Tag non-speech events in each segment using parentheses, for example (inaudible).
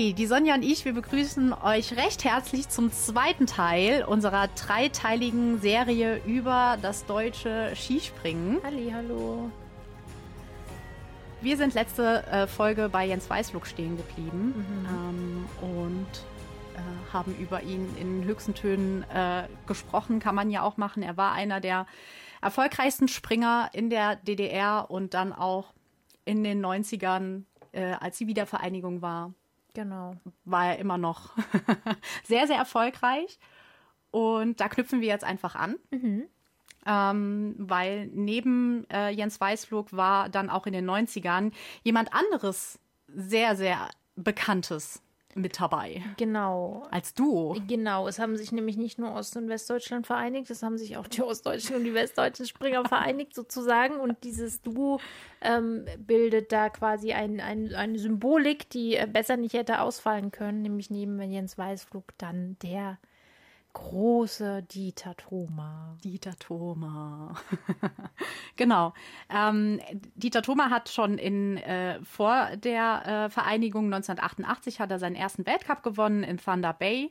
Hi, die Sonja und ich, wir begrüßen euch recht herzlich zum zweiten Teil unserer dreiteiligen Serie über das deutsche Skispringen. Halli, hallo. Wir sind letzte äh, Folge bei Jens Weißflug stehen geblieben mhm. ähm, und äh, haben über ihn in höchsten Tönen äh, gesprochen. Kann man ja auch machen. Er war einer der erfolgreichsten Springer in der DDR und dann auch in den 90ern, äh, als die Wiedervereinigung war. Genau. War er immer noch (laughs) sehr, sehr erfolgreich. Und da knüpfen wir jetzt einfach an. Mhm. Ähm, weil neben äh, Jens Weißflug war dann auch in den 90ern jemand anderes sehr, sehr Bekanntes mit dabei. Genau. Als Duo. Genau. Es haben sich nämlich nicht nur Ost- und Westdeutschland vereinigt, es haben sich auch die Ostdeutschen und die Westdeutschen Springer vereinigt sozusagen. Und dieses Duo ähm, bildet da quasi ein, ein, eine Symbolik, die äh, besser nicht hätte ausfallen können, nämlich neben Jens Weißflug dann der große Dieter Thoma. Dieter Thoma. (laughs) genau. Ähm, Dieter Thoma hat schon in, äh, vor der äh, Vereinigung 1988 hat er seinen ersten Weltcup gewonnen in Thunder Bay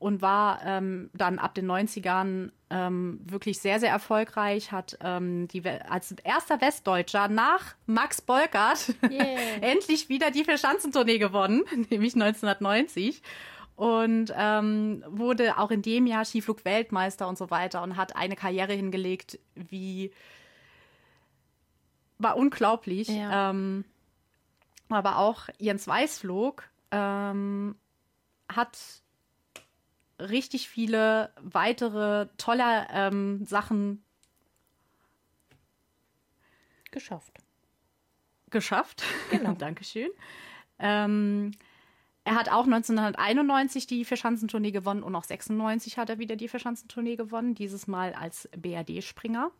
und war ähm, dann ab den 90ern ähm, wirklich sehr, sehr erfolgreich, hat ähm, die, als erster Westdeutscher nach Max Bolkert yeah. (laughs) endlich wieder die Verschanzentournee gewonnen, (laughs) nämlich 1990 und ähm, wurde auch in dem Jahr Skiflug-Weltmeister und so weiter und hat eine Karriere hingelegt, wie war unglaublich. Ja. Ähm, aber auch Jens Weißflug ähm, hat richtig viele weitere tolle ähm, Sachen geschafft. Geschafft. Genau. (laughs) Dankeschön. Ähm, er hat auch 1991 die Vierschanzentournee gewonnen und auch 96 hat er wieder die Vierschanzentournee gewonnen, dieses Mal als BRD-Springer.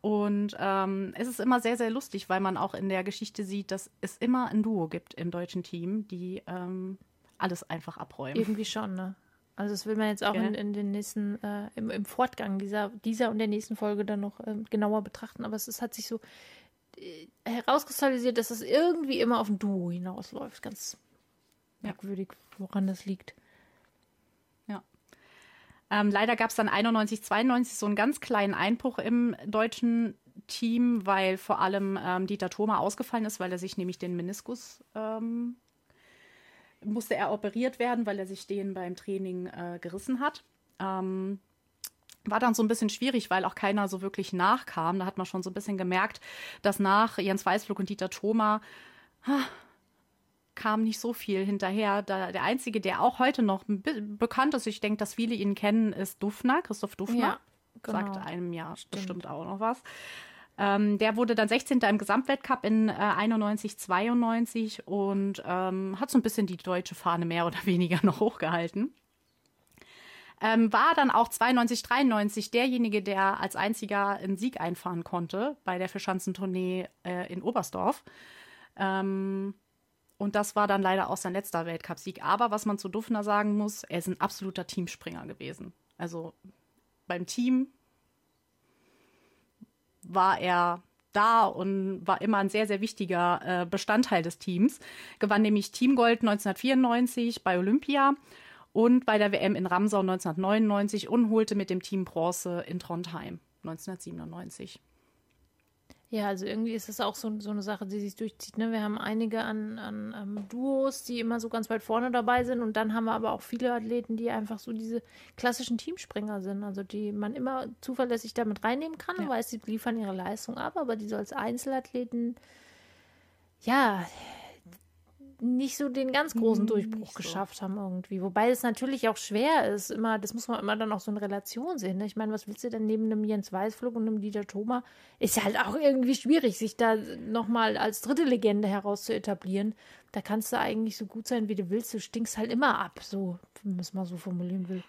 Und ähm, es ist immer sehr, sehr lustig, weil man auch in der Geschichte sieht, dass es immer ein Duo gibt im deutschen Team, die ähm, alles einfach abräumen. Irgendwie schon, ne? Also das will man jetzt auch in, in, den nächsten, äh, im, im, Fortgang dieser, dieser und der nächsten Folge dann noch ähm, genauer betrachten. Aber es ist, hat sich so äh, herauskristallisiert, dass es irgendwie immer auf ein Duo hinausläuft. Ganz merkwürdig, woran das liegt. Ja. Ähm, leider gab es dann 91, 92 so einen ganz kleinen Einbruch im deutschen Team, weil vor allem ähm, Dieter Thoma ausgefallen ist, weil er sich nämlich den Meniskus ähm, musste er operiert werden, weil er sich den beim Training äh, gerissen hat. Ähm, war dann so ein bisschen schwierig, weil auch keiner so wirklich nachkam. Da hat man schon so ein bisschen gemerkt, dass nach Jens Weißflug und Dieter Thoma kam nicht so viel hinterher. Da, der einzige, der auch heute noch be bekannt ist, ich denke, dass viele ihn kennen, ist Dufner, Christoph Dufner. Ja, genau. Sagt einem ja Stimmt. bestimmt auch noch was. Ähm, der wurde dann 16. im Gesamtweltcup in äh, 91, 92 und ähm, hat so ein bisschen die deutsche Fahne mehr oder (laughs) weniger noch hochgehalten. Ähm, war dann auch 92, 93 derjenige, der als einziger einen Sieg einfahren konnte bei der Verschanzentournee äh, in Oberstdorf. Ähm, und das war dann leider auch sein letzter Weltcupsieg. Aber was man zu Dufner sagen muss, er ist ein absoluter Teamspringer gewesen. Also beim Team war er da und war immer ein sehr, sehr wichtiger äh, Bestandteil des Teams. Gewann nämlich Teamgold 1994 bei Olympia und bei der WM in Ramsau 1999 und holte mit dem Team Bronze in Trondheim 1997. Ja, also irgendwie ist es auch so, so eine Sache, die sich durchzieht. Ne? Wir haben einige an, an, an Duos, die immer so ganz weit vorne dabei sind. Und dann haben wir aber auch viele Athleten, die einfach so diese klassischen Teamspringer sind. Also die man immer zuverlässig damit reinnehmen kann ja. und weiß, sie liefern ihre Leistung ab. Aber die so als Einzelathleten, ja, nicht so den ganz großen hm, Durchbruch so. geschafft haben irgendwie. Wobei es natürlich auch schwer ist, immer, das muss man immer dann auch so in Relation sehen. Ne? Ich meine, was willst du denn neben einem Jens Weißflug und einem Dieter Thoma? Ist halt auch irgendwie schwierig, sich da nochmal als dritte Legende heraus zu etablieren. Da kannst du eigentlich so gut sein, wie du willst. Du stinkst halt immer ab, so, wenn man es mal so formulieren will.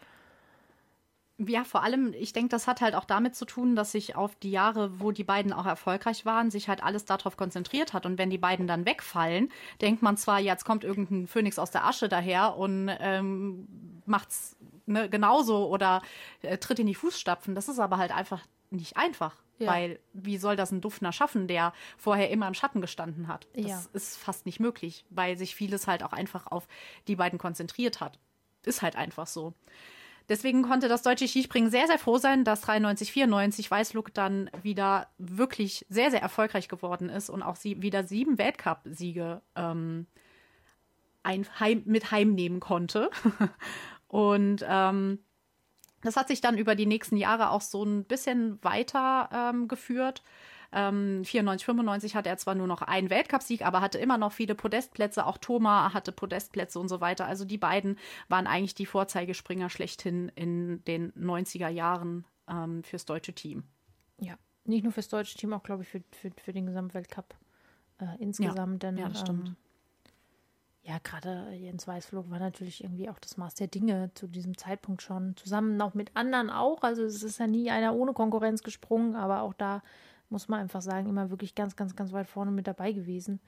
Ja, vor allem, ich denke, das hat halt auch damit zu tun, dass sich auf die Jahre, wo die beiden auch erfolgreich waren, sich halt alles darauf konzentriert hat. Und wenn die beiden dann wegfallen, denkt man zwar, jetzt kommt irgendein Phönix aus der Asche daher und ähm, macht's ne, genauso oder äh, tritt in die Fußstapfen. Das ist aber halt einfach nicht einfach. Ja. Weil wie soll das ein Dufner schaffen, der vorher immer im Schatten gestanden hat? Das ja. ist fast nicht möglich, weil sich vieles halt auch einfach auf die beiden konzentriert hat. Ist halt einfach so. Deswegen konnte das deutsche Skispringen sehr, sehr froh sein, dass 93, 94 Weißluck dann wieder wirklich sehr, sehr erfolgreich geworden ist und auch sie wieder sieben Weltcup-Siege ähm, heim, mit heimnehmen konnte. (laughs) und ähm, das hat sich dann über die nächsten Jahre auch so ein bisschen weiter ähm, geführt. Ähm, 94, 95 hatte er zwar nur noch einen Weltcupsieg, aber hatte immer noch viele Podestplätze. Auch Thoma hatte Podestplätze und so weiter. Also die beiden waren eigentlich die Vorzeigespringer schlechthin in den 90er Jahren ähm, fürs deutsche Team. Ja, nicht nur fürs deutsche Team, auch glaube ich für, für, für den Gesamtweltcup äh, insgesamt. Ja, denn, ja das stimmt. Ähm, ja, gerade Jens Weißflug war natürlich irgendwie auch das Maß der Dinge zu diesem Zeitpunkt schon. Zusammen noch mit anderen auch. Also es ist ja nie einer ohne Konkurrenz gesprungen, aber auch da muss man einfach sagen, immer wirklich ganz, ganz, ganz weit vorne mit dabei gewesen.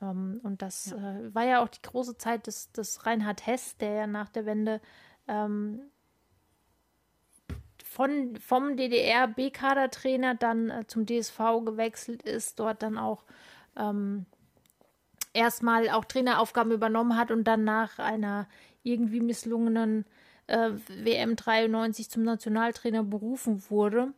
Ähm, und das ja. äh, war ja auch die große Zeit des, des Reinhard Hess, der ja nach der Wende ähm, von, vom DDR-B-Kader-Trainer dann äh, zum DSV gewechselt ist, dort dann auch ähm, erstmal auch Traineraufgaben übernommen hat und dann nach einer irgendwie misslungenen äh, WM 93 zum Nationaltrainer berufen wurde.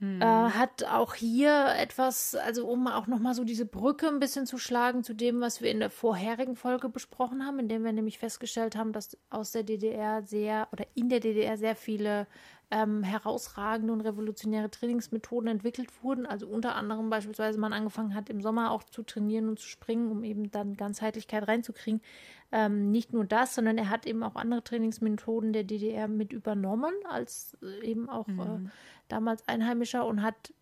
Mhm. Äh, hat auch hier etwas, also um auch nochmal so diese Brücke ein bisschen zu schlagen zu dem, was wir in der vorherigen Folge besprochen haben, in dem wir nämlich festgestellt haben, dass aus der DDR sehr oder in der DDR sehr viele ähm, herausragende und revolutionäre Trainingsmethoden entwickelt wurden. Also unter anderem beispielsweise man angefangen hat, im Sommer auch zu trainieren und zu springen, um eben dann Ganzheitlichkeit reinzukriegen. Ähm, nicht nur das, sondern er hat eben auch andere Trainingsmethoden der DDR mit übernommen, als äh, eben auch äh, mhm. äh, damals Einheimischer und hat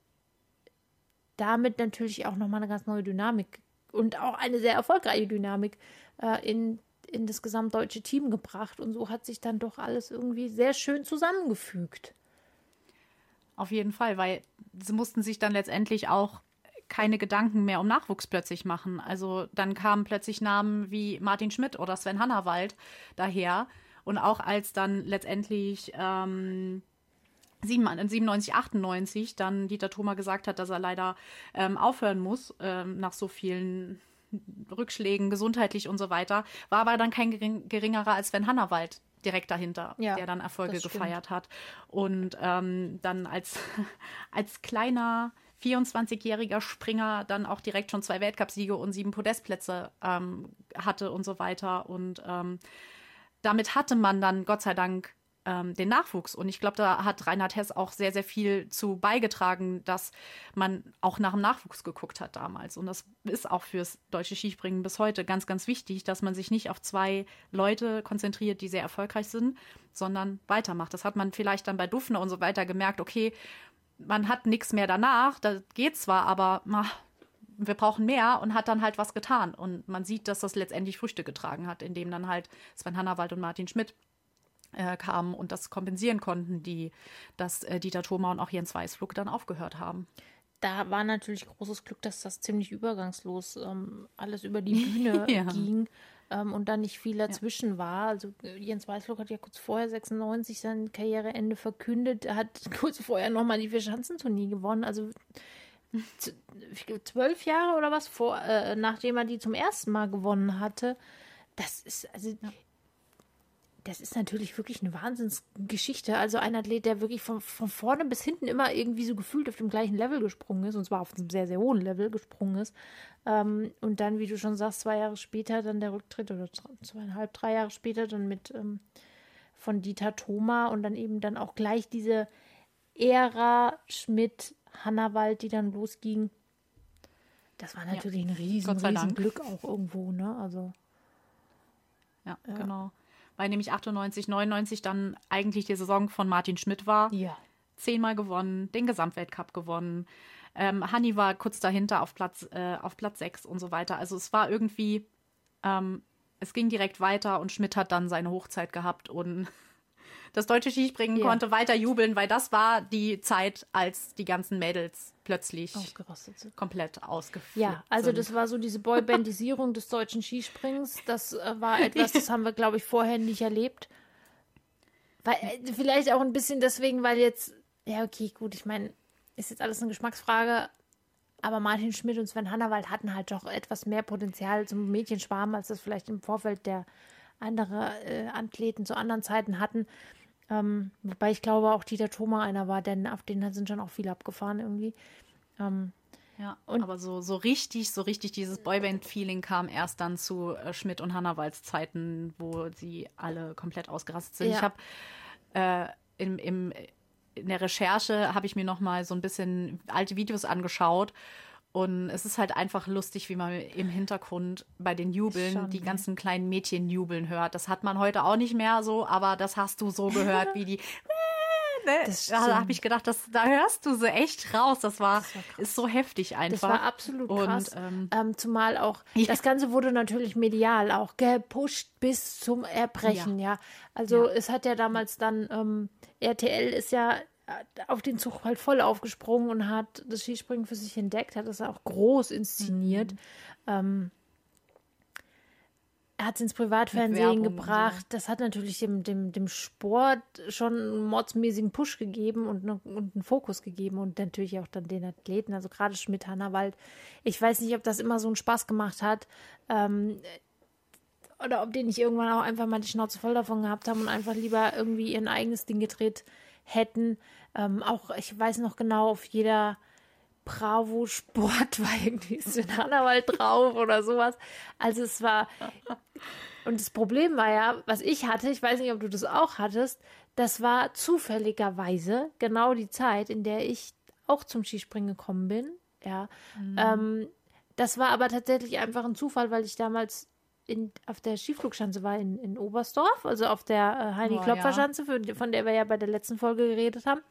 damit natürlich auch nochmal eine ganz neue Dynamik und auch eine sehr erfolgreiche Dynamik äh, in in das gesamtdeutsche Team gebracht. Und so hat sich dann doch alles irgendwie sehr schön zusammengefügt. Auf jeden Fall, weil sie mussten sich dann letztendlich auch keine Gedanken mehr um Nachwuchs plötzlich machen. Also dann kamen plötzlich Namen wie Martin Schmidt oder Sven Hannawald daher. Und auch als dann letztendlich ähm, 97, 98 dann Dieter Thoma gesagt hat, dass er leider ähm, aufhören muss ähm, nach so vielen Rückschlägen, gesundheitlich und so weiter, war aber dann kein gering, geringerer als Sven Hannawald direkt dahinter, ja, der dann Erfolge gefeiert hat. Und ähm, dann als, (laughs) als kleiner 24-jähriger Springer dann auch direkt schon zwei Weltcupsiege und sieben Podestplätze ähm, hatte und so weiter. Und ähm, damit hatte man dann Gott sei Dank ähm, den Nachwuchs. Und ich glaube, da hat Reinhard Hess auch sehr, sehr viel zu beigetragen, dass man auch nach dem Nachwuchs geguckt hat damals. Und das ist auch fürs deutsche Skispringen bis heute ganz, ganz wichtig, dass man sich nicht auf zwei Leute konzentriert, die sehr erfolgreich sind, sondern weitermacht. Das hat man vielleicht dann bei Dufner und so weiter gemerkt, okay, man hat nichts mehr danach, das geht zwar, aber ach, wir brauchen mehr und hat dann halt was getan. Und man sieht, dass das letztendlich Früchte getragen hat, indem dann halt Sven Hannawald und Martin Schmidt äh, kamen und das kompensieren konnten, die, dass äh, Dieter Thoma und auch Jens Weißflug dann aufgehört haben. Da war natürlich großes Glück, dass das ziemlich übergangslos ähm, alles über die (laughs) Bühne ja. ging ähm, und da nicht viel dazwischen ja. war. Also äh, Jens Weißflug hat ja kurz vorher 96 sein Karriereende verkündet, er hat (laughs) kurz vorher nochmal die Vierschanzentournee gewonnen. Also zwölf Jahre oder was vor, äh, nachdem er die zum ersten Mal gewonnen hatte. Das ist, also ja das ist natürlich wirklich eine Wahnsinnsgeschichte. Also ein Athlet, der wirklich von, von vorne bis hinten immer irgendwie so gefühlt auf dem gleichen Level gesprungen ist, und zwar auf einem sehr, sehr hohen Level gesprungen ist. Ähm, und dann, wie du schon sagst, zwei Jahre später dann der Rücktritt oder zweieinhalb, drei Jahre später dann mit ähm, von Dieter Thoma und dann eben dann auch gleich diese Ära Schmidt, Hannawald, die dann losging. Das war natürlich ja. ein riesen, riesen Glück auch irgendwo, ne? Also. Ja, ja, genau weil nämlich 98, 99 dann eigentlich die Saison von Martin Schmidt war. Ja. Zehnmal gewonnen, den Gesamtweltcup gewonnen. Ähm, Hanni war kurz dahinter auf Platz, äh, auf Platz 6 und so weiter. Also es war irgendwie, ähm, es ging direkt weiter und Schmidt hat dann seine Hochzeit gehabt und (laughs) das deutsche Skispringen yeah. konnte weiter jubeln, weil das war die Zeit, als die ganzen Mädels plötzlich komplett ausgeführt Ja, also sind. das war so diese Boybandisierung des deutschen Skisprings. Das äh, war (laughs) etwas, das haben wir, glaube ich, vorher nicht erlebt. Weil, äh, vielleicht auch ein bisschen deswegen, weil jetzt, ja, okay, gut, ich meine, ist jetzt alles eine Geschmacksfrage. Aber Martin Schmidt und Sven Hannawald hatten halt doch etwas mehr Potenzial zum Mädchenschwarm, als das vielleicht im Vorfeld der andere äh, Athleten zu anderen Zeiten hatten. Ähm, wobei ich glaube auch Dieter Thoma einer war, denn auf den sind schon auch viele abgefahren irgendwie. Ähm, ja, und aber so, so richtig, so richtig dieses Boyband-Feeling kam erst dann zu äh, Schmidt und Hannawalds Zeiten, wo sie alle komplett ausgerastet sind. Ja. Ich habe äh, im, im, in der Recherche habe ich mir noch mal so ein bisschen alte Videos angeschaut und es ist halt einfach lustig, wie man im Hintergrund bei den Jubeln Schon, die ganzen kleinen Mädchen jubeln hört. Das hat man heute auch nicht mehr so, aber das hast du so gehört, wie die (laughs) ne? da habe ich gedacht, das, da hörst du sie echt raus. Das war, das war ist so heftig einfach. Das war absolut krass. Und, ähm, ähm, zumal auch, (laughs) ja. das Ganze wurde natürlich medial auch gepusht bis zum Erbrechen, ja. ja. Also ja. es hat ja damals dann, ähm, RTL ist ja auf den Zug halt voll aufgesprungen und hat das Skispringen für sich entdeckt, hat das auch groß inszeniert. Mhm. Ähm, er hat es ins Privatfernsehen gebracht. So. Das hat natürlich dem, dem, dem Sport schon einen mordsmäßigen Push gegeben und, ne, und einen Fokus gegeben und natürlich auch dann den Athleten, also gerade Schmidt, Hannawald. Ich weiß nicht, ob das immer so einen Spaß gemacht hat. Ähm, oder ob die nicht irgendwann auch einfach mal die Schnauze voll davon gehabt haben und einfach lieber irgendwie ihr eigenes Ding gedreht hätten. Ähm, auch, ich weiß noch genau, auf jeder Bravo Sport (laughs) war irgendwie Sven Hannawald drauf oder sowas. Also es war. Und das Problem war ja, was ich hatte, ich weiß nicht, ob du das auch hattest, das war zufälligerweise genau die Zeit, in der ich auch zum Skispringen gekommen bin. Ja. Mhm. Ähm, das war aber tatsächlich einfach ein Zufall, weil ich damals in, auf der Skiflugschanze war in, in Oberstdorf, also auf der äh, Heini-Klopfer-Schanze, ja. von der wir ja bei der letzten Folge geredet haben.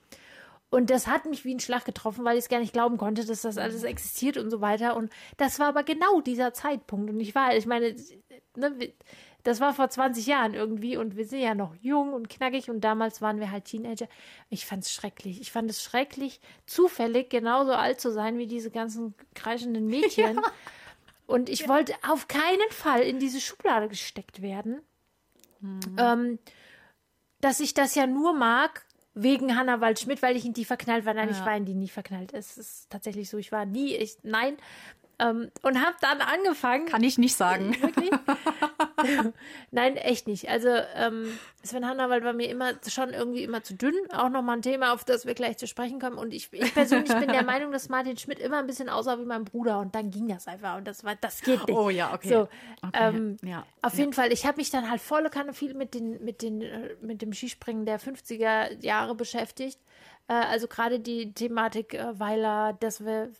Und das hat mich wie ein Schlag getroffen, weil ich es gar nicht glauben konnte, dass das alles mhm. existiert und so weiter. Und das war aber genau dieser Zeitpunkt. Und ich war, ich meine, ne, das war vor 20 Jahren irgendwie und wir sind ja noch jung und knackig und damals waren wir halt Teenager. Ich fand es schrecklich. Ich fand es schrecklich, zufällig genauso alt zu sein wie diese ganzen kreischenden (laughs) Mädchen. Ja. Und ich ja. wollte auf keinen Fall in diese Schublade gesteckt werden. Mhm. Ähm, dass ich das ja nur mag, wegen Hannah Waldschmidt, weil ich in die verknallt war. Nein, ja. ich war in die nie verknallt. Es ist tatsächlich so, ich war nie, ich, nein. Ähm, und habe dann angefangen. Kann ich nicht sagen. (laughs) Wirklich? (laughs) Nein, echt nicht. Also ähm, Sven Hannawald war mir immer schon irgendwie immer zu dünn. Auch nochmal ein Thema, auf das wir gleich zu sprechen kommen. Und ich, ich persönlich bin der (laughs) Meinung, dass Martin Schmidt immer ein bisschen aussah wie mein Bruder. Und dann ging das einfach. Und das war, das geht nicht. Oh ja, okay. So, okay. Ähm, ja. Auf ja. jeden Fall. Ich habe mich dann halt volle Kanne viel mit den, mit den, äh, mit dem Skispringen der 50er Jahre beschäftigt. Äh, also gerade die Thematik äh, Weiler, dass wir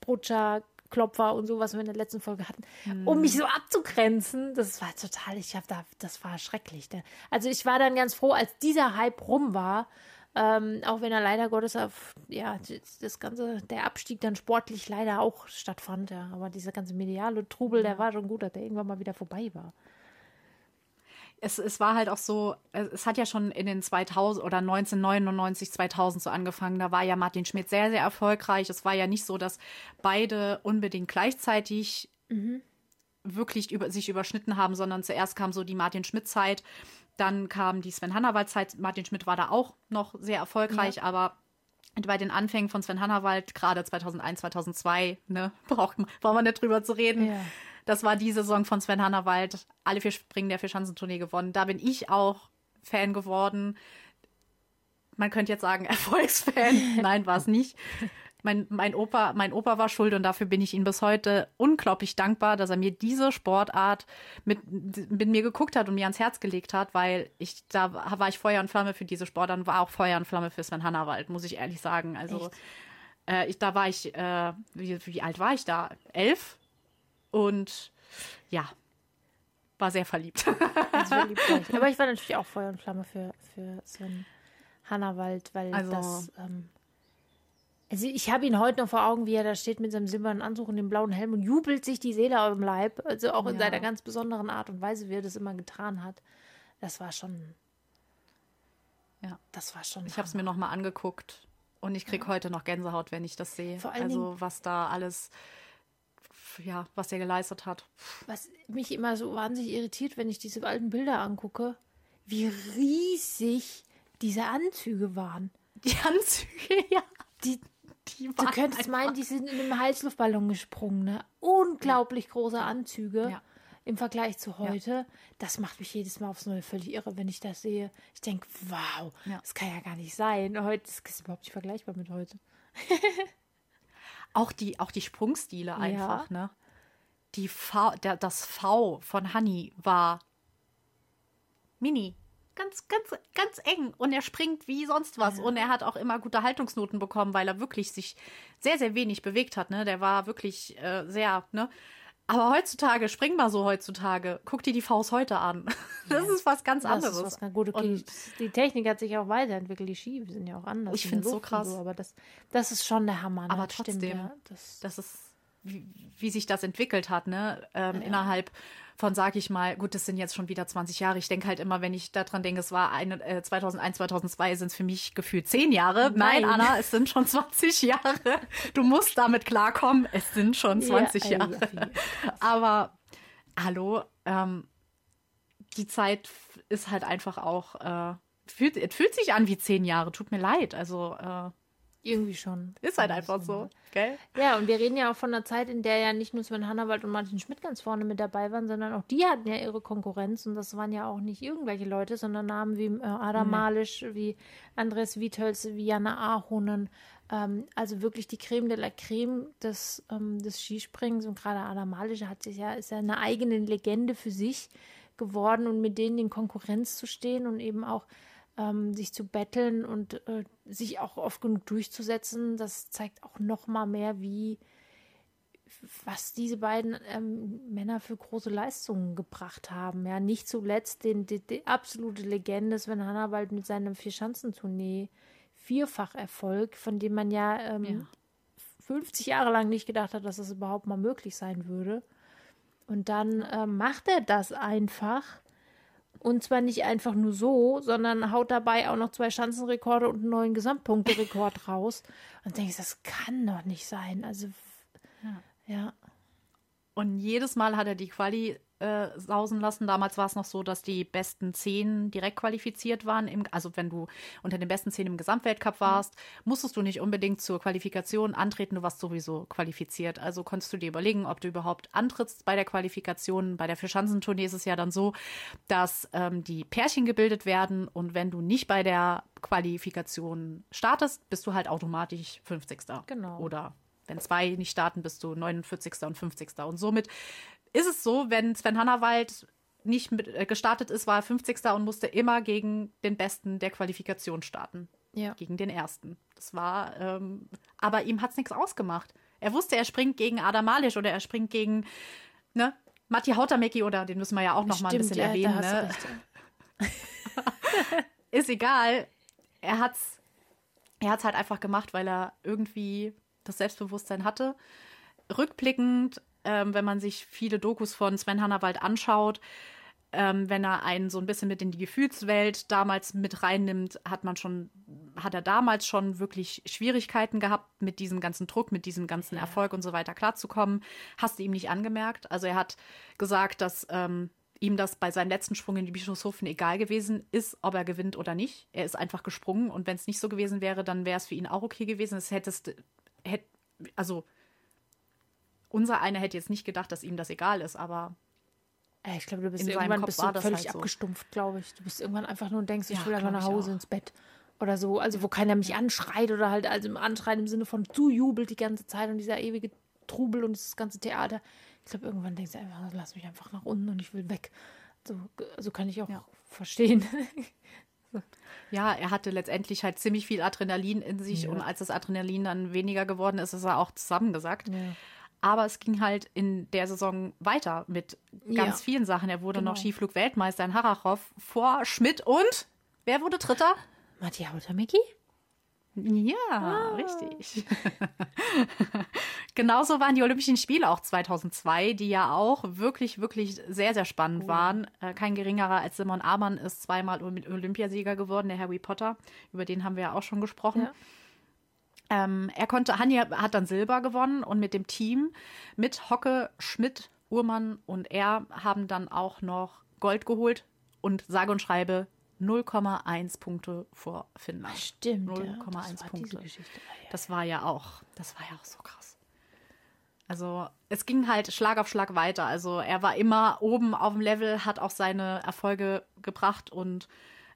Brutscher, Klopfer und so, was wir in der letzten Folge hatten, mhm. um mich so abzugrenzen. Das war total, ich habe da, das war schrecklich. Ne? Also ich war dann ganz froh, als dieser Hype rum war, ähm, auch wenn er leider Gottes auf, ja, das ganze, der Abstieg dann sportlich leider auch stattfand, ja. Aber dieser ganze mediale Trubel, der war schon gut, dass der irgendwann mal wieder vorbei war es, es war halt auch so, es hat ja schon in den 2000 oder 1999, 2000 so angefangen. Da war ja Martin Schmidt sehr, sehr erfolgreich. Es war ja nicht so, dass beide unbedingt gleichzeitig mhm. wirklich über, sich überschnitten haben, sondern zuerst kam so die Martin Schmidt-Zeit, dann kam die Sven Hannawald-Zeit. Martin Schmidt war da auch noch sehr erfolgreich, ja. aber bei den Anfängen von Sven Hannawald, gerade 2001, 2002, ne, (laughs) braucht, braucht man nicht drüber zu reden. Ja das war die Saison von Sven Hannawald. Alle vier Springen der Vierschanzentournee gewonnen. Da bin ich auch Fan geworden. Man könnte jetzt sagen, (laughs) Erfolgsfan. Nein, war es nicht. Mein, mein, Opa, mein Opa war schuld und dafür bin ich ihm bis heute unglaublich dankbar, dass er mir diese Sportart mit, mit mir geguckt hat und mir ans Herz gelegt hat, weil ich, da war ich Feuer und Flamme für diese Sportart und war auch Feuer und Flamme für Sven Hannawald, muss ich ehrlich sagen. Also, äh, ich, da war ich, äh, wie, wie alt war ich da? Elf? Und ja, war sehr verliebt. (laughs) Also verliebt Aber ich war natürlich auch Feuer und Flamme für, für so einen Hannawald, weil also, das. Ähm, also ich habe ihn heute noch vor Augen, wie er da steht mit seinem silbernen Anzug und dem blauen Helm und jubelt sich die Seele aus dem Leib. Also auch in ja. seiner ganz besonderen Art und Weise, wie er das immer getan hat. Das war schon. Ja. Das war schon. Ich habe es mir nochmal angeguckt und ich kriege ja. heute noch Gänsehaut, wenn ich das sehe. Vor allen also Dingen, was da alles ja, was er geleistet hat. Was mich immer so wahnsinnig irritiert, wenn ich diese alten Bilder angucke, wie riesig diese Anzüge waren. Die (laughs) Anzüge, ja. Die, die du könntest meinen, die sind in einem Heißluftballon gesprungen. Ne? Unglaublich ja. große Anzüge. Ja im Vergleich zu heute. Ja. Das macht mich jedes Mal aufs Neue völlig irre, wenn ich das sehe. Ich denke, wow, ja. das kann ja gar nicht sein. Heute das ist überhaupt nicht vergleichbar mit heute. (laughs) auch die, auch die Sprungstile einfach, ja. ne? Die v, der, das V von Honey war mini. Ganz, ganz, ganz eng. Und er springt wie sonst was. Ja. Und er hat auch immer gute Haltungsnoten bekommen, weil er wirklich sich sehr, sehr wenig bewegt hat. Ne? Der war wirklich äh, sehr, ne? Aber heutzutage, spring mal so heutzutage, guck dir die Faust heute an. (laughs) Das ja. ist was ganz anderes. Das ist was gut. Okay, und die Technik hat sich auch weiterentwickelt, die Ski sind ja auch anders. Ich finde es so krass. So, aber das, das ist schon der Hammer. Ne? Aber trotzdem, stimmt, ja. das, das ist, wie, wie, sich das entwickelt hat, ne? Ähm, ja. Innerhalb von, sag ich mal, gut, das sind jetzt schon wieder 20 Jahre. Ich denke halt immer, wenn ich daran denke, es war eine, äh, 2001, 2002, sind es für mich gefühlt 10 Jahre. Nein. Nein. Anna, es sind schon 20 Jahre. Du musst damit klarkommen, es sind schon 20 ja, Jahre. Ja, Aber, hallo, ähm, die Zeit ist halt einfach auch, äh, fühlt, fühlt sich an wie 10 Jahre. Tut mir leid. Also, äh, irgendwie schon. Ist halt einfach so, gell? Ja, und wir reden ja auch von einer Zeit, in der ja nicht nur Sven Hannawald und Martin Schmidt ganz vorne mit dabei waren, sondern auch die hatten ja ihre Konkurrenz und das waren ja auch nicht irgendwelche Leute, sondern Namen wie äh, Adam mhm. Malisch, wie Andres Wietholz, wie Jana Ahonen. Ähm, also wirklich die Creme de la Creme des, ähm, des Skisprings und gerade Adam Malisch hat sich ja, ist ja eine eigene Legende für sich geworden und mit denen in Konkurrenz zu stehen und eben auch ähm, sich zu betteln und äh, sich auch oft genug durchzusetzen, das zeigt auch noch mal mehr, wie was diese beiden ähm, Männer für große Leistungen gebracht haben. Ja, nicht zuletzt den, die, die absolute Legende Sven Hannawald mit seinem Vierschanzentournee Vierfacherfolg, von dem man ja, ähm, ja 50 Jahre lang nicht gedacht hat, dass das überhaupt mal möglich sein würde. Und dann äh, macht er das einfach und zwar nicht einfach nur so, sondern haut dabei auch noch zwei Schanzenrekorde und einen neuen Gesamtpunkterekord (laughs) raus. Und denke ich, das kann doch nicht sein. Also, ja. ja. Und jedes Mal hat er die Quali äh, sausen lassen. Damals war es noch so, dass die besten zehn direkt qualifiziert waren. Im, also wenn du unter den besten zehn im Gesamtweltcup warst, musstest du nicht unbedingt zur Qualifikation antreten, du warst sowieso qualifiziert. Also konntest du dir überlegen, ob du überhaupt antrittst bei der Qualifikation. Bei der Vierschanzentournee ist es ja dann so, dass ähm, die Pärchen gebildet werden und wenn du nicht bei der Qualifikation startest, bist du halt automatisch 50. Genau. Oder wenn zwei nicht starten, bist du 49. und 50. Und somit ist es so, wenn Sven Hannawald nicht mit, äh, gestartet ist, war er 50. und musste immer gegen den Besten der Qualifikation starten. Ja. Gegen den Ersten. Das war, ähm, aber ihm hat es nichts ausgemacht. Er wusste, er springt gegen Adam Malisch oder er springt gegen, ne, Matti Hautamecki oder den müssen wir ja auch noch Stimmt, mal ein bisschen ja, erwähnen. Ne? (laughs) ist egal. Er hat's, er hat's halt einfach gemacht, weil er irgendwie das Selbstbewusstsein hatte. Rückblickend ähm, wenn man sich viele Dokus von Sven Hannawald anschaut. Ähm, wenn er einen so ein bisschen mit in die Gefühlswelt damals mit reinnimmt, hat man schon, hat er damals schon wirklich Schwierigkeiten gehabt, mit diesem ganzen Druck, mit diesem ganzen Erfolg und so weiter klarzukommen. Hast du ihm nicht angemerkt? Also er hat gesagt, dass ähm, ihm das bei seinem letzten Sprung in die Bischofshofen egal gewesen ist, ob er gewinnt oder nicht. Er ist einfach gesprungen und wenn es nicht so gewesen wäre, dann wäre es für ihn auch okay gewesen. Es hättest, hätte, also unser einer hätte jetzt nicht gedacht, dass ihm das egal ist, aber ich glaube, du bist irgendwann bist du völlig halt so. abgestumpft, glaube ich. Du bist irgendwann einfach nur und denkst, ich ja, will einfach nach Hause ins Bett oder so. Also wo keiner mich anschreit oder halt also im Anschreien im Sinne von zujubelt die ganze Zeit und dieser ewige Trubel und das ganze Theater. Ich glaube, irgendwann denkst du einfach, lass mich einfach nach unten und ich will weg. So also kann ich auch ja. verstehen. (laughs) Ja, er hatte letztendlich halt ziemlich viel Adrenalin in sich ja. und als das Adrenalin dann weniger geworden ist, ist er auch zusammengesackt. Ja. Aber es ging halt in der Saison weiter mit ganz ja. vielen Sachen. Er wurde genau. noch Skiflug-Weltmeister in Harachow vor Schmidt und wer wurde Dritter? Matthias Hautamecki? Ja, ah. richtig. (laughs) Genauso waren die Olympischen Spiele auch 2002, die ja auch wirklich, wirklich sehr, sehr spannend oh. waren. Äh, kein geringerer als Simon Amann ist zweimal Olympiasieger geworden, der Harry Potter. Über den haben wir ja auch schon gesprochen. Ja. Ähm, er konnte, Hanni hat dann Silber gewonnen und mit dem Team, mit Hocke, Schmidt, Uhrmann und er haben dann auch noch Gold geholt und sage und schreibe 0,1 Punkte vor Finnland. Stimmt. 0,1 ja, Punkte. Ah, das war ja auch, das war ja auch so krass. Also es ging halt Schlag auf Schlag weiter. Also er war immer oben auf dem Level, hat auch seine Erfolge gebracht und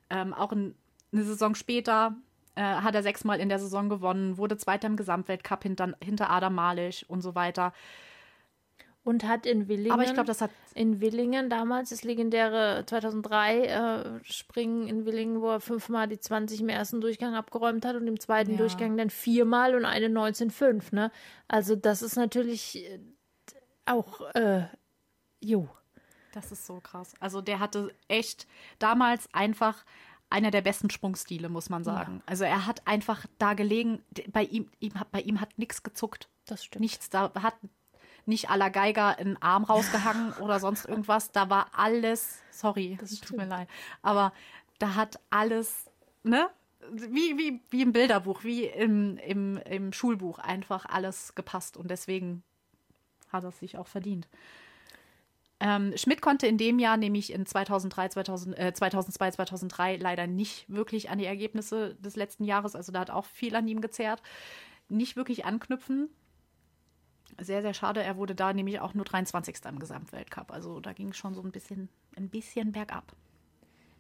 ähm, auch in, eine Saison später äh, hat er sechsmal in der Saison gewonnen, wurde Zweiter im Gesamtweltcup hinter, hinter Adam Malich und so weiter. Und hat in Willingen, aber ich glaube, das hat in Willingen damals das legendäre 2003 äh, Springen in Willingen, wo er fünfmal die 20 im ersten Durchgang abgeräumt hat und im zweiten ja. Durchgang dann viermal und eine 19,5. Ne? Also das ist natürlich äh, auch, äh, jo. Das ist so krass. Also der hatte echt damals einfach einer der besten Sprungstile, muss man sagen. Ja. Also er hat einfach da gelegen, bei ihm, ihm bei ihm hat nichts gezuckt. Das stimmt. Nichts, da hat nicht aller Geiger einen Arm rausgehangen (laughs) oder sonst irgendwas. Da war alles, sorry, das tut mir leid, aber da hat alles, ne? Wie, wie, wie im Bilderbuch, wie im, im, im Schulbuch einfach alles gepasst und deswegen hat er es sich auch verdient. Ähm, Schmidt konnte in dem Jahr, nämlich in 2003, 2000, äh, 2002, 2003, leider nicht wirklich an die Ergebnisse des letzten Jahres, also da hat auch viel an ihm gezerrt, nicht wirklich anknüpfen. Sehr, sehr schade. Er wurde da nämlich auch nur 23. im Gesamtweltcup. Also da ging es schon so ein bisschen, ein bisschen bergab.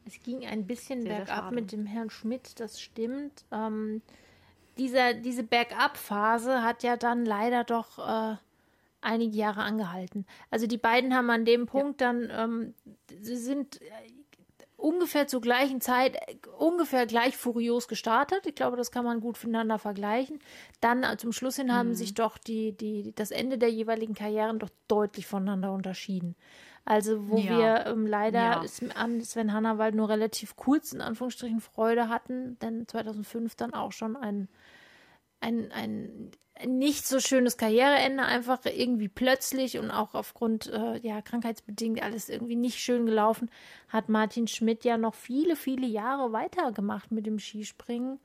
Es ging ein bisschen sehr, bergab sehr mit dem Herrn Schmidt, das stimmt. Ähm, dieser, diese Bergab-Phase hat ja dann leider doch äh, einige Jahre angehalten. Also die beiden haben an dem Punkt ja. dann, ähm, sie sind ungefähr zur gleichen Zeit, ungefähr gleich furios gestartet. Ich glaube, das kann man gut voneinander vergleichen. Dann äh, zum Schluss hin haben mhm. sich doch die, die, das Ende der jeweiligen Karrieren doch deutlich voneinander unterschieden. Also wo ja. wir ähm, leider ja. an Sven Hannawald nur relativ kurz in Anführungsstrichen Freude hatten, denn 2005 dann auch schon ein, ein, ein nicht so schönes Karriereende, einfach irgendwie plötzlich und auch aufgrund äh, ja krankheitsbedingt alles irgendwie nicht schön gelaufen, hat Martin Schmidt ja noch viele, viele Jahre weitergemacht mit dem Skispringen.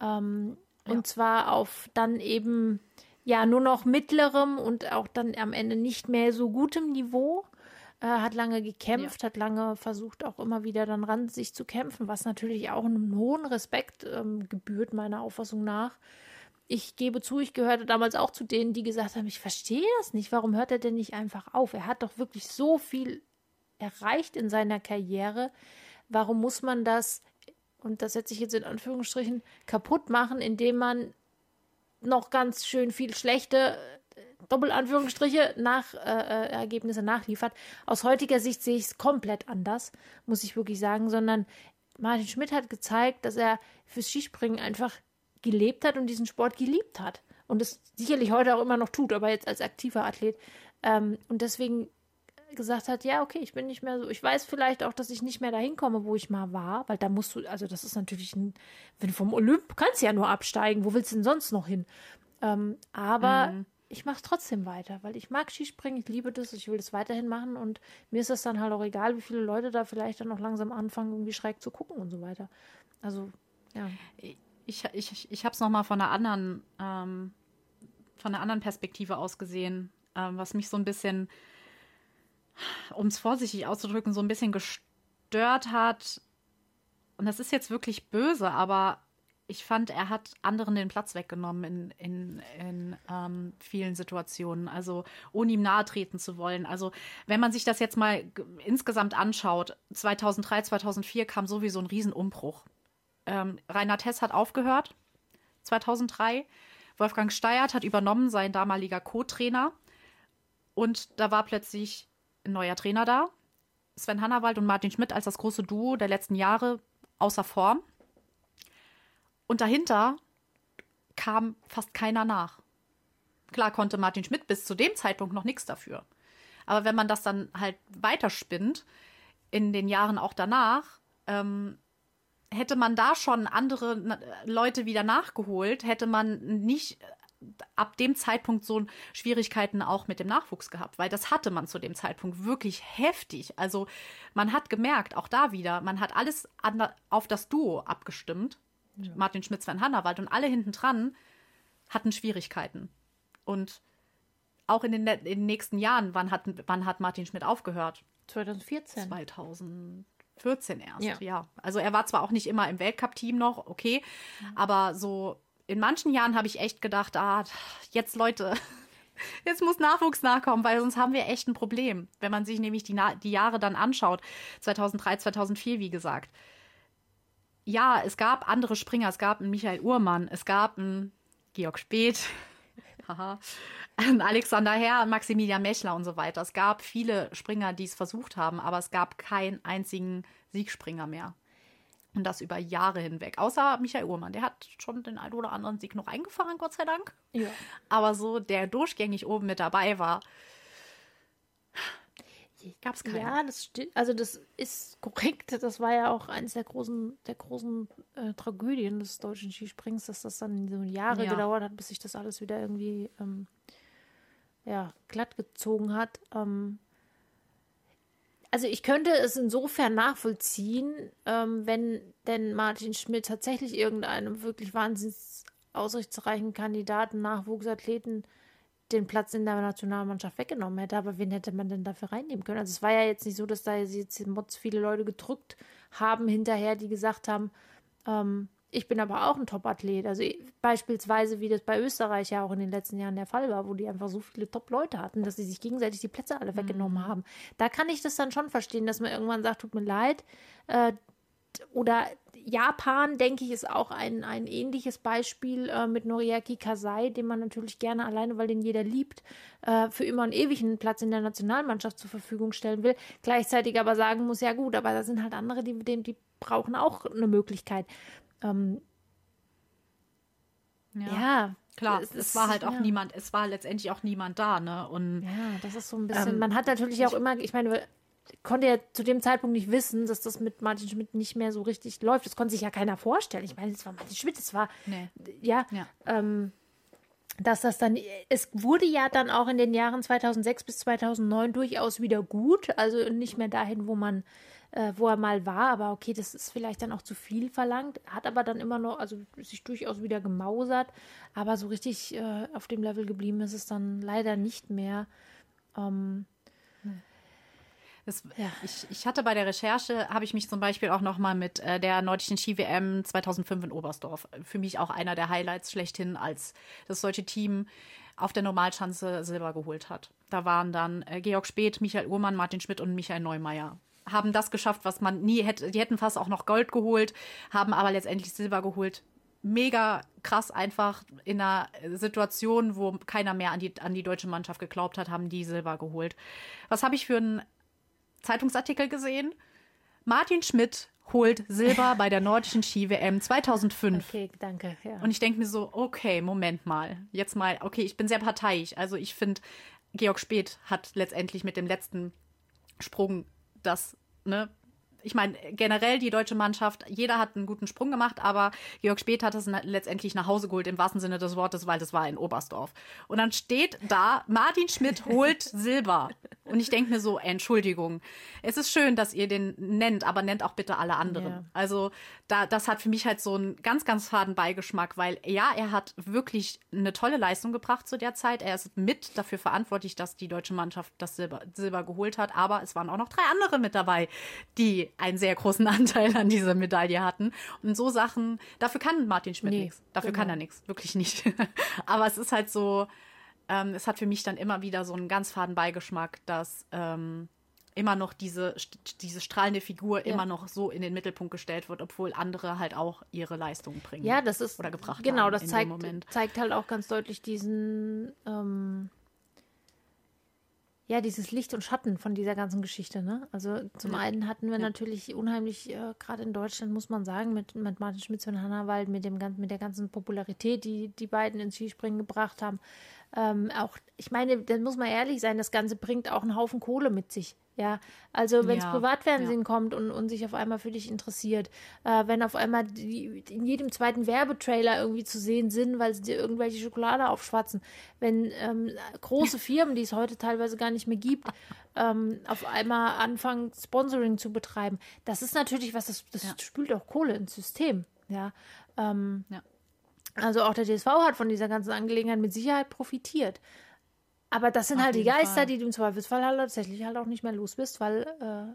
Ähm, ja. Und zwar auf dann eben ja nur noch mittlerem und auch dann am Ende nicht mehr so gutem Niveau. Äh, hat lange gekämpft, ja. hat lange versucht, auch immer wieder dann ran sich zu kämpfen, was natürlich auch einem hohen Respekt ähm, gebührt, meiner Auffassung nach ich gebe zu, ich gehörte damals auch zu denen, die gesagt haben, ich verstehe das nicht. Warum hört er denn nicht einfach auf? Er hat doch wirklich so viel erreicht in seiner Karriere. Warum muss man das, und das setze ich jetzt in Anführungsstrichen, kaputt machen, indem man noch ganz schön viel schlechte Doppelanführungsstriche nach äh, äh, Ergebnisse nachliefert. Aus heutiger Sicht sehe ich es komplett anders, muss ich wirklich sagen, sondern Martin Schmidt hat gezeigt, dass er fürs Skispringen einfach gelebt hat und diesen Sport geliebt hat. Und es sicherlich heute auch immer noch tut, aber jetzt als aktiver Athlet. Ähm, und deswegen gesagt hat, ja, okay, ich bin nicht mehr so, ich weiß vielleicht auch, dass ich nicht mehr dahin komme, wo ich mal war, weil da musst du, also das ist natürlich ein, wenn du vom Olymp kannst du ja nur absteigen, wo willst du denn sonst noch hin? Ähm, aber mhm. ich mache es trotzdem weiter, weil ich mag Skispringen, ich liebe das, ich will das weiterhin machen und mir ist es dann halt auch egal, wie viele Leute da vielleicht dann noch langsam anfangen, irgendwie schräg zu gucken und so weiter. Also, ja ich, ich, ich habe es nochmal von einer anderen, ähm, von einer anderen Perspektive aus gesehen, ähm, was mich so ein bisschen, um es vorsichtig auszudrücken, so ein bisschen gestört hat. Und das ist jetzt wirklich böse, aber ich fand, er hat anderen den Platz weggenommen in, in, in ähm, vielen Situationen, also ohne ihm nahe treten zu wollen. Also wenn man sich das jetzt mal insgesamt anschaut, 2003, 2004 kam sowieso ein Riesenumbruch ähm, Rainer Tess hat aufgehört, 2003. Wolfgang Steyert hat übernommen, sein damaliger Co-Trainer. Und da war plötzlich ein neuer Trainer da. Sven Hannawald und Martin Schmidt als das große Duo der letzten Jahre außer Form. Und dahinter kam fast keiner nach. Klar konnte Martin Schmidt bis zu dem Zeitpunkt noch nichts dafür. Aber wenn man das dann halt weiterspinnt, in den Jahren auch danach, ähm, hätte man da schon andere Leute wieder nachgeholt, hätte man nicht ab dem Zeitpunkt so Schwierigkeiten auch mit dem Nachwuchs gehabt, weil das hatte man zu dem Zeitpunkt wirklich heftig. Also man hat gemerkt, auch da wieder, man hat alles auf das Duo abgestimmt. Ja. Martin Schmitz, Sven Hannawald und alle hinten dran hatten Schwierigkeiten. Und auch in den, in den nächsten Jahren, wann hat, wann hat Martin Schmidt aufgehört? 2014. 2000 14 erst, ja. ja. Also er war zwar auch nicht immer im Weltcup-Team noch, okay, mhm. aber so in manchen Jahren habe ich echt gedacht, ah, jetzt Leute, (laughs) jetzt muss Nachwuchs nachkommen, weil sonst haben wir echt ein Problem. Wenn man sich nämlich die, die Jahre dann anschaut, 2003, 2004, wie gesagt. Ja, es gab andere Springer, es gab einen Michael Uhrmann, es gab einen Georg Speth, haha, Alexander Herr, Maximilian Mechler und so weiter. Es gab viele Springer, die es versucht haben, aber es gab keinen einzigen Siegspringer mehr. Und das über Jahre hinweg. Außer Michael Uhrmann, der hat schon den einen oder anderen Sieg noch eingefahren, Gott sei Dank. Ja. Aber so, der durchgängig oben mit dabei war, gab es keinen. Ja, das stimmt. Also das ist korrekt. Das war ja auch eines der großen, der großen äh, Tragödien des deutschen Skisprings, dass das dann so Jahre ja. gedauert hat, bis sich das alles wieder irgendwie ähm, ja, glatt gezogen hat. Ähm, also ich könnte es insofern nachvollziehen, ähm, wenn denn Martin Schmidt tatsächlich irgendeinem wirklich wahnsinnig ausrichtsreichen Kandidaten, Nachwuchsathleten den Platz in der Nationalmannschaft weggenommen hätte. Aber wen hätte man denn dafür reinnehmen können? Also es war ja jetzt nicht so, dass da jetzt Mods viele Leute gedrückt haben hinterher, die gesagt haben, ähm, ich bin aber auch ein Top-Athlet. Also beispielsweise, wie das bei Österreich ja auch in den letzten Jahren der Fall war, wo die einfach so viele Top-Leute hatten, dass sie sich gegenseitig die Plätze alle weggenommen mhm. haben. Da kann ich das dann schon verstehen, dass man irgendwann sagt, tut mir leid. Äh, oder Japan, denke ich, ist auch ein, ein ähnliches Beispiel äh, mit Noriaki Kasai, den man natürlich gerne alleine, weil den jeder liebt, äh, für immer und ewig einen Platz in der Nationalmannschaft zur Verfügung stellen will. Gleichzeitig aber sagen muss, ja gut, aber da sind halt andere, die, die, die brauchen auch eine Möglichkeit. Ähm, ja. ja. Klar, es, es, war halt auch ja. niemand, es war letztendlich auch niemand da, ne? Und, ja, das ist so ein bisschen, ähm, man hat natürlich auch immer, ich meine, konnte ja zu dem Zeitpunkt nicht wissen, dass das mit Martin Schmidt nicht mehr so richtig läuft. Das konnte sich ja keiner vorstellen. Ich meine, es war Martin Schmidt, es war, nee. ja, ja. Ähm, dass das dann, es wurde ja dann auch in den Jahren 2006 bis 2009 durchaus wieder gut, also nicht mehr dahin, wo man äh, wo er mal war, aber okay, das ist vielleicht dann auch zu viel verlangt, hat aber dann immer noch, also sich durchaus wieder gemausert, aber so richtig äh, auf dem Level geblieben ist es dann leider nicht mehr. Ähm, das, ja. ich, ich hatte bei der Recherche, habe ich mich zum Beispiel auch nochmal mit äh, der nordischen Ski-WM 2005 in Oberstdorf, für mich auch einer der Highlights schlechthin, als das deutsche Team auf der Normalschanze Silber geholt hat. Da waren dann äh, Georg Speth, Michael Uhrmann, Martin Schmidt und Michael Neumeier haben das geschafft, was man nie hätte. Die hätten fast auch noch Gold geholt, haben aber letztendlich Silber geholt. Mega krass einfach in einer Situation, wo keiner mehr an die, an die deutsche Mannschaft geglaubt hat, haben die Silber geholt. Was habe ich für einen Zeitungsartikel gesehen? Martin Schmidt holt Silber bei der nordischen Ski-WM 2005. Okay, danke. Ja. Und ich denke mir so, okay, Moment mal. Jetzt mal, okay, ich bin sehr parteiisch. Also ich finde, Georg Speth hat letztendlich mit dem letzten Sprung das, ne, ich meine, generell die deutsche Mannschaft, jeder hat einen guten Sprung gemacht, aber Georg Speth hat es letztendlich nach Hause geholt, im wahrsten Sinne des Wortes, weil das war in Oberstdorf. Und dann steht da, Martin Schmidt holt (laughs) Silber. Und ich denke mir so, Entschuldigung, es ist schön, dass ihr den nennt, aber nennt auch bitte alle anderen. Ja. Also da, das hat für mich halt so einen ganz, ganz faden Beigeschmack, weil ja, er hat wirklich eine tolle Leistung gebracht zu der Zeit. Er ist mit dafür verantwortlich, dass die deutsche Mannschaft das Silber, Silber geholt hat, aber es waren auch noch drei andere mit dabei, die einen sehr großen (laughs) Anteil an dieser Medaille hatten. Und so Sachen, dafür kann Martin Schmidt nee, nichts. Dafür genau. kann er nichts, wirklich nicht. (laughs) Aber es ist halt so, ähm, es hat für mich dann immer wieder so einen ganz faden Beigeschmack, dass ähm, immer noch diese, diese strahlende Figur ja. immer noch so in den Mittelpunkt gestellt wird, obwohl andere halt auch ihre Leistungen bringen. Ja, das ist oder gebracht genau, das zeigt, zeigt halt auch ganz deutlich diesen ähm, ja, dieses Licht und Schatten von dieser ganzen Geschichte, ne? Also zum ja. einen hatten wir ja. natürlich unheimlich, äh, gerade in Deutschland muss man sagen, mit, mit Martin Schmitz und Hannawald, mit dem mit der ganzen Popularität, die die beiden ins Skispringen gebracht haben. Ähm, auch, ich meine, da muss man ehrlich sein, das Ganze bringt auch einen Haufen Kohle mit sich. Ja, also wenn es ja, Privatfernsehen ja. kommt und, und sich auf einmal für dich interessiert, äh, wenn auf einmal die, in jedem zweiten Werbetrailer irgendwie zu sehen sind, weil sie dir irgendwelche Schokolade aufschwatzen, wenn ähm, große (laughs) Firmen, die es heute teilweise gar nicht mehr gibt, ähm, auf einmal anfangen, Sponsoring zu betreiben, das ist natürlich was, das, das ja. spült auch Kohle ins System. Ja, ähm, ja. Also auch der DSV hat von dieser ganzen Angelegenheit mit Sicherheit profitiert. Aber das sind Auf halt die Geister, Fall. die du im Zweifelsfall halt tatsächlich halt auch nicht mehr los bist, weil äh,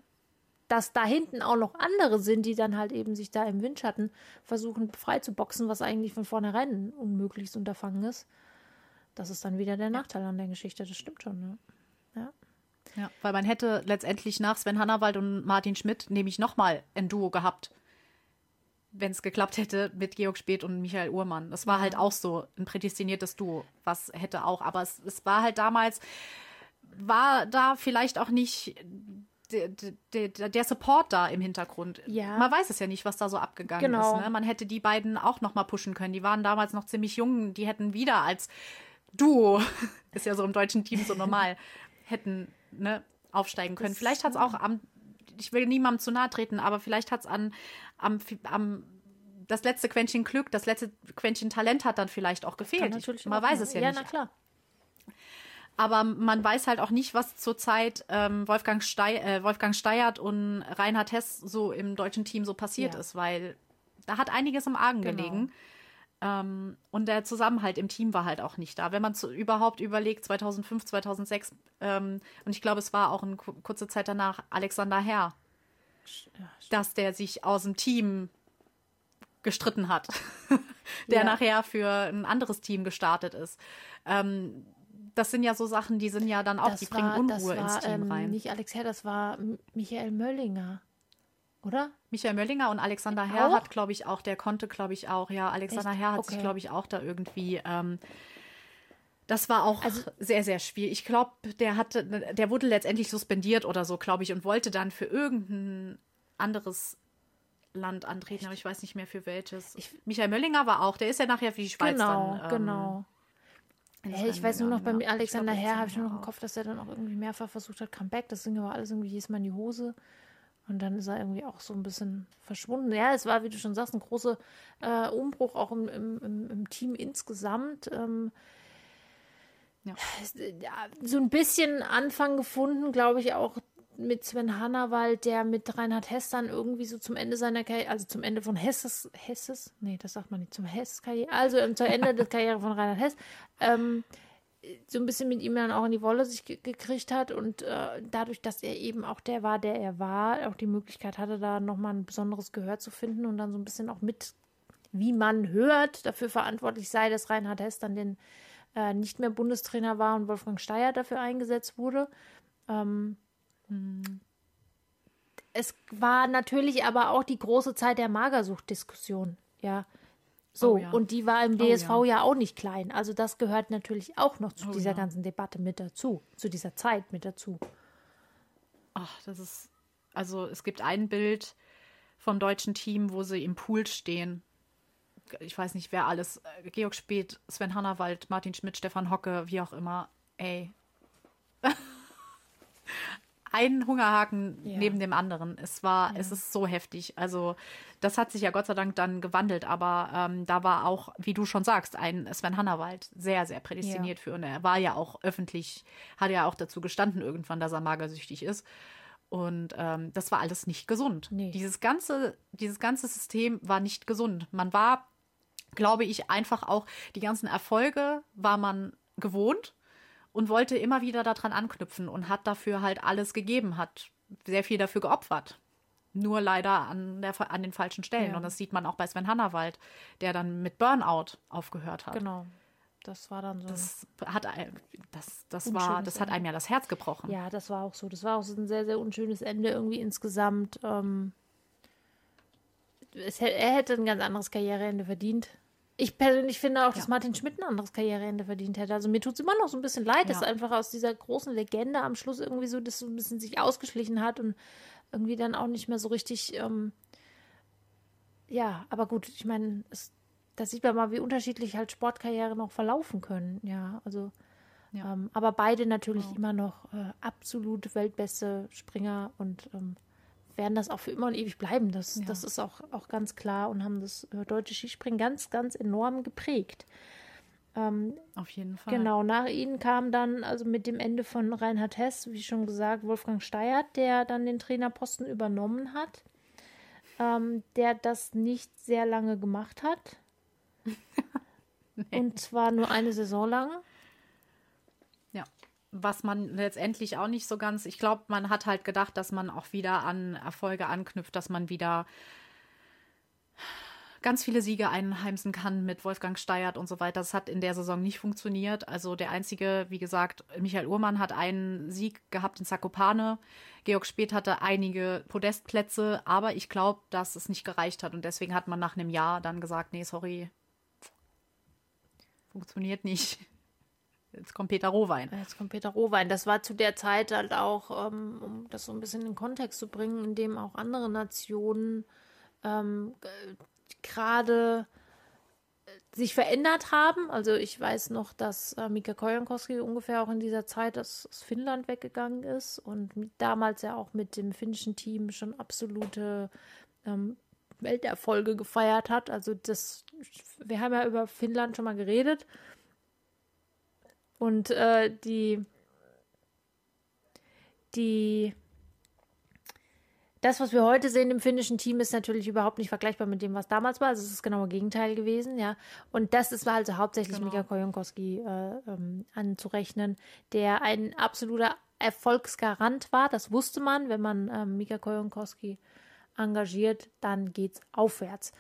dass da hinten auch noch andere sind, die dann halt eben sich da im Windschatten versuchen frei zu boxen, was eigentlich von vornherein ein unmögliches Unterfangen ist. Das ist dann wieder der Nachteil an der Geschichte, das stimmt schon. Ne? Ja. Ja, weil man hätte letztendlich nach Sven Hannawald und Martin Schmidt nämlich nochmal ein Duo gehabt, wenn es geklappt hätte mit Georg Speth und Michael Uhrmann. Das war halt auch so ein prädestiniertes Duo, was hätte auch, aber es, es war halt damals, war da vielleicht auch nicht der, der, der, Support da im Hintergrund. Ja. Man weiß es ja nicht, was da so abgegangen genau. ist. Ne? Man hätte die beiden auch noch mal pushen können. Die waren damals noch ziemlich jung. Die hätten wieder als Duo, (laughs) ist ja so im deutschen Team so normal, (laughs) hätten ne, aufsteigen können. Das vielleicht hat es auch am, ich will niemandem zu nahe treten, aber vielleicht hat es an am, am das letzte Quäntchen Glück, das letzte Quäntchen Talent hat dann vielleicht auch gefehlt. Ich, man weiß es ja, ja nicht. Ja, na klar. Aber man weiß halt auch nicht, was zurzeit ähm, Wolfgang, Stey äh, Wolfgang Steiert und Reinhard Hess so im deutschen Team so passiert ja. ist, weil da hat einiges im Argen genau. gelegen. Ähm, und der Zusammenhalt im Team war halt auch nicht da. Wenn man zu, überhaupt überlegt, 2005, 2006, ähm, und ich glaube, es war auch eine kurze Zeit danach Alexander Herr, dass der sich aus dem Team gestritten hat, (laughs) der ja. nachher für ein anderes Team gestartet ist. Ähm, das sind ja so Sachen, die sind ja dann auch, das die war, bringen Unruhe war, ins Team ähm, rein. Nicht Alex Herr, das war Michael Möllinger. Oder? Michael Möllinger und Alexander Herr auch? hat, glaube ich, auch, der konnte, glaube ich, auch, ja, Alexander Echt? Herr hat okay. sich, glaube ich, auch da irgendwie. Ähm, das war auch also, sehr, sehr schwierig. Ich glaube, der hatte, der wurde letztendlich suspendiert oder so, glaube ich, und wollte dann für irgendein anderes Land antreten, aber ich weiß nicht mehr für welches. Ich, Michael Möllinger war auch, der ist ja nachher für die Schweiz genau, dann. Ähm, genau. Hey, ich weiß nur noch, beim Alexander Herr habe ich nur noch im Kopf, dass er dann auch irgendwie mehrfach versucht hat, Comeback. Das ging aber alles irgendwie jedes Mal in die Hose. Und dann ist er irgendwie auch so ein bisschen verschwunden. Ja, es war, wie du schon sagst, ein großer äh, Umbruch auch im, im, im, Team insgesamt. Ähm, ja. So ein bisschen Anfang gefunden, glaube ich, auch mit Sven Hannawald, der mit Reinhard Hess dann irgendwie so zum Ende seiner Karriere, also zum Ende von Hesses, Hesses, nee, das sagt man nicht, zum Hess-Karriere, also ähm, zum Ende der Karriere von Reinhard Hess, ähm, so ein bisschen mit ihm dann auch in die Wolle sich gekriegt hat und äh, dadurch, dass er eben auch der war, der er war, auch die Möglichkeit hatte, da nochmal ein besonderes Gehör zu finden und dann so ein bisschen auch mit, wie man hört, dafür verantwortlich sei, dass Reinhard Hess dann den äh, nicht mehr Bundestrainer war und Wolfgang Steyer dafür eingesetzt wurde. Ähm, es war natürlich aber auch die große Zeit der Magersucht-Diskussion, ja. So, oh ja. und die war im DSV oh ja. ja. auch nicht klein. Also das gehört natürlich auch noch zu oh dieser ja. ganzen Debatte mit dazu, zu dieser Zeit mit dazu. Ach, das ist, also es gibt ein Bild vom deutschen Team, wo sie im Pool stehen. Ich weiß nicht, wer alles. Äh, Georg Speth, Sven Hannawald, Martin Schmidt, Stefan Hocke, wie auch immer. Ey. (laughs) ein Hungerhaken ja. neben dem anderen. Es war, ja. es ist so heftig. Also das hat sich ja Gott sei Dank dann gewandelt, aber ähm, da war auch, wie du schon sagst, ein Sven Hannawald sehr, sehr prädestiniert ja. für. Und er war ja auch öffentlich, hat ja auch dazu gestanden irgendwann, dass er magersüchtig ist. Und ähm, das war alles nicht gesund. Nee. Dieses ganze, dieses ganze System war nicht gesund. Man war, glaube ich, einfach auch die ganzen Erfolge war man gewohnt und wollte immer wieder daran anknüpfen und hat dafür halt alles gegeben, hat sehr viel dafür geopfert. Nur leider an, der, an den falschen Stellen. Ja. Und das sieht man auch bei Sven Hannawald, der dann mit Burnout aufgehört hat. Genau. Das war dann so. Das hat, das, das war, das hat einem ja das Herz gebrochen. Ja, das war auch so. Das war auch so ein sehr, sehr unschönes Ende irgendwie insgesamt. Ähm, es, er hätte ein ganz anderes Karriereende verdient. Ich persönlich finde auch, dass ja. Martin Schmidt ein anderes Karriereende verdient hätte. Also mir tut es immer noch so ein bisschen leid, ja. dass einfach aus dieser großen Legende am Schluss irgendwie so das so ein bisschen sich ausgeschlichen hat und irgendwie dann auch nicht mehr so richtig. Ähm, ja, aber gut, ich meine, da sieht man mal, wie unterschiedlich halt Sportkarrieren noch verlaufen können. Ja, also. Ja. Ähm, aber beide natürlich oh. immer noch äh, absolut weltbeste Springer und ähm, werden das auch für immer und ewig bleiben. Das, ja. das ist auch, auch ganz klar und haben das äh, deutsche Skispringen ganz, ganz enorm geprägt. Ähm, Auf jeden Fall. Genau, nach ihnen kam dann, also mit dem Ende von Reinhard Hess, wie schon gesagt, Wolfgang Steyert, der dann den Trainerposten übernommen hat, ähm, der das nicht sehr lange gemacht hat. (laughs) nee. Und zwar nur eine Saison lang. Was man letztendlich auch nicht so ganz, ich glaube, man hat halt gedacht, dass man auch wieder an Erfolge anknüpft, dass man wieder ganz viele Siege einheimsen kann mit Wolfgang Steiert und so weiter. Das hat in der Saison nicht funktioniert. Also der einzige, wie gesagt, Michael Uhrmann hat einen Sieg gehabt in Zakopane. Georg Speth hatte einige Podestplätze, aber ich glaube, dass es nicht gereicht hat und deswegen hat man nach einem Jahr dann gesagt, nee, sorry, funktioniert nicht. Jetzt kommt Peter Rohwein. Jetzt kommt Peter Rohwein. Das war zu der Zeit halt auch, ähm, um das so ein bisschen in Kontext zu bringen, in dem auch andere Nationen ähm, gerade äh, sich verändert haben. Also ich weiß noch, dass äh, Mika Kojankowski ungefähr auch in dieser Zeit aus, aus, Finnland weggegangen ist und damals ja auch mit dem finnischen Team schon absolute ähm, Welterfolge gefeiert hat. Also das, wir haben ja über Finnland schon mal geredet und äh, die die das, was wir heute sehen im finnischen Team, ist natürlich überhaupt nicht vergleichbar mit dem, was damals war. Also es ist das genaue Gegenteil gewesen, ja. Und das ist also hauptsächlich genau. Mika Kojonkowski äh, ähm, anzurechnen, der ein absoluter Erfolgsgarant war. Das wusste man, wenn man ähm, Mika Kojonkowski engagiert, dann geht's aufwärts.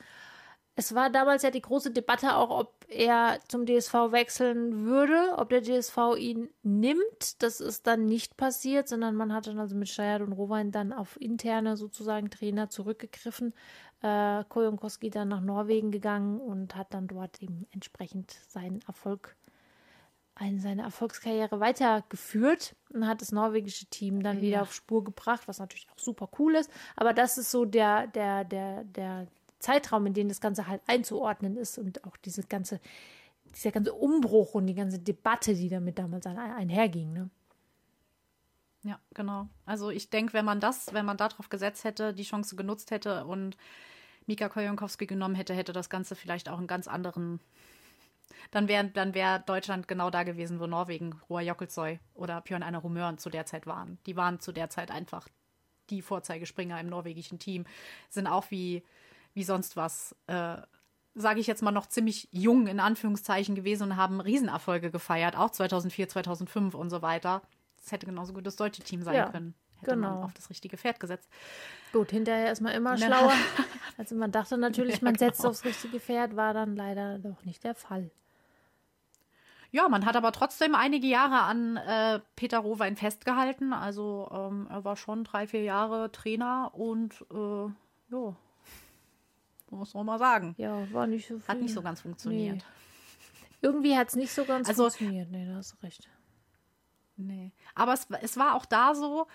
Es war damals ja die große Debatte auch, ob er zum DSV wechseln würde, ob der DSV ihn nimmt. Das ist dann nicht passiert, sondern man hat dann also mit Steyr und Rowein dann auf interne sozusagen Trainer zurückgegriffen. Äh, Kojonkowski dann nach Norwegen gegangen und hat dann dort eben entsprechend seinen Erfolg, eine, seine Erfolgskarriere weitergeführt und hat das norwegische Team dann ja. wieder auf Spur gebracht, was natürlich auch super cool ist. Aber das ist so der, der, der, der, Zeitraum, in dem das Ganze halt einzuordnen ist und auch diese ganze, dieser ganze Umbruch und die ganze Debatte, die damit damals ein, einherging. Ne? Ja, genau. Also ich denke, wenn man das, wenn man darauf gesetzt hätte, die Chance genutzt hätte und Mika Kojonkowski genommen hätte, hätte das Ganze vielleicht auch einen ganz anderen. Dann wäre dann wär Deutschland genau da gewesen, wo Norwegen, Roa Jokkelsoy oder Björn Einer Rumören zu der Zeit waren. Die waren zu der Zeit einfach die Vorzeigespringer im norwegischen Team. Sind auch wie wie sonst was, äh, sage ich jetzt mal, noch ziemlich jung in Anführungszeichen gewesen und haben Riesenerfolge gefeiert, auch 2004, 2005 und so weiter. Das hätte genauso gut das deutsche Team sein ja, können. Hätte genau. man auf das richtige Pferd gesetzt. Gut, hinterher ist man immer schlauer. (laughs) also man dachte natürlich, ja, man genau. setzt aufs richtige Pferd, war dann leider doch nicht der Fall. Ja, man hat aber trotzdem einige Jahre an äh, Peter Rowein festgehalten. Also ähm, er war schon drei, vier Jahre Trainer und äh, ja, muss man mal sagen. Ja, war nicht so viel. Hat nicht so ganz funktioniert. Nee. Irgendwie hat es nicht so ganz also, funktioniert. Nee, da hast du recht. Nee. Aber es, es war auch da so,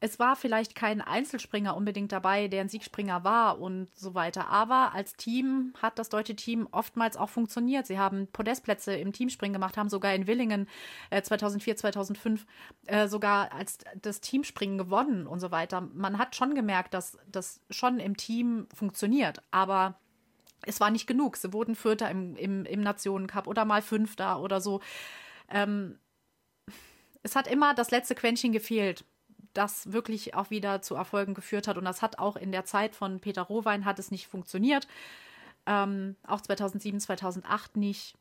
es war vielleicht kein Einzelspringer unbedingt dabei, der ein Siegspringer war und so weiter. Aber als Team hat das deutsche Team oftmals auch funktioniert. Sie haben Podestplätze im Teamspringen gemacht, haben sogar in Willingen äh, 2004, 2005 äh, sogar als das Teamspringen gewonnen und so weiter. Man hat schon gemerkt, dass das schon im Team funktioniert. Aber es war nicht genug. Sie wurden Vierter im, im, im Nationencup oder mal Fünfter oder so. Ähm, es hat immer das letzte Quäntchen gefehlt das wirklich auch wieder zu Erfolgen geführt hat. Und das hat auch in der Zeit von Peter Rohwein hat es nicht funktioniert. Ähm, auch 2007, 2008 nicht.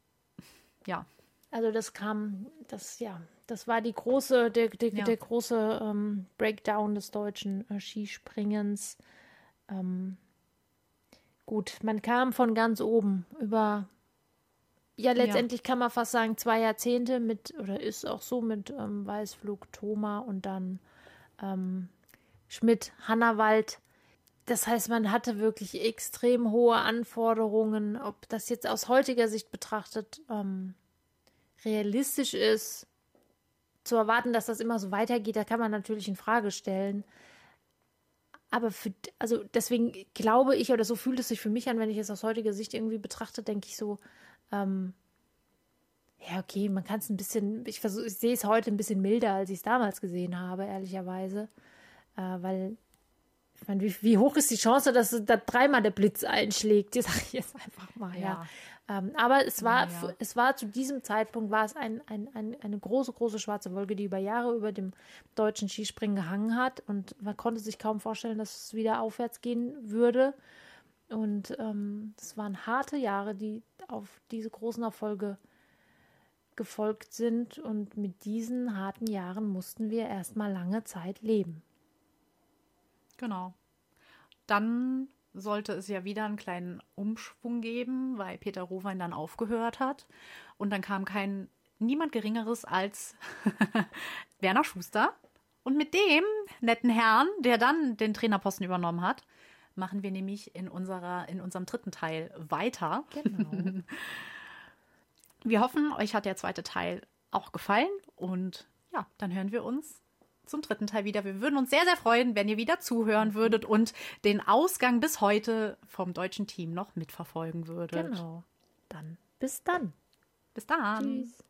Ja. Also das kam, das ja, das war die große, der, der, ja. der große ähm, Breakdown des deutschen äh, Skispringens. Ähm, gut, man kam von ganz oben über ja, letztendlich ja. kann man fast sagen, zwei Jahrzehnte mit, oder ist auch so mit ähm, Weißflug, Thoma und dann ähm, Schmidt, Hannawald. Das heißt, man hatte wirklich extrem hohe Anforderungen. Ob das jetzt aus heutiger Sicht betrachtet ähm, realistisch ist, zu erwarten, dass das immer so weitergeht, da kann man natürlich in Frage stellen. Aber für, also deswegen glaube ich, oder so fühlt es sich für mich an, wenn ich es aus heutiger Sicht irgendwie betrachte, denke ich so, ähm, ja, okay, man kann es ein bisschen, ich, versuch, ich sehe es heute ein bisschen milder, als ich es damals gesehen habe, ehrlicherweise. Äh, weil, ich meine, wie, wie, hoch ist die Chance, dass da dreimal der Blitz einschlägt? (laughs) Die sage ich jetzt einfach mal, ja. ja. Ähm, aber es war, ja, es war zu diesem Zeitpunkt war es ein, ein, ein, eine große, große schwarze Wolke, die über Jahre über dem deutschen Skispringen gehangen hat. Und man konnte sich kaum vorstellen, dass es wieder aufwärts gehen würde. Und ähm, es waren harte Jahre, die auf diese großen Erfolge gefolgt sind und mit diesen harten Jahren mussten wir erstmal lange Zeit leben. Genau. Dann sollte es ja wieder einen kleinen Umschwung geben, weil Peter Rowein dann aufgehört hat. Und dann kam kein niemand Geringeres als (laughs) Werner Schuster. Und mit dem netten Herrn, der dann den Trainerposten übernommen hat, machen wir nämlich in, unserer, in unserem dritten Teil weiter. Genau. (laughs) wir hoffen, euch hat der zweite Teil auch gefallen. Und ja, dann hören wir uns zum dritten Teil wieder. Wir würden uns sehr, sehr freuen, wenn ihr wieder zuhören würdet und den Ausgang bis heute vom deutschen Team noch mitverfolgen würdet. Genau. Dann bis dann. Bis dann. Tschüss.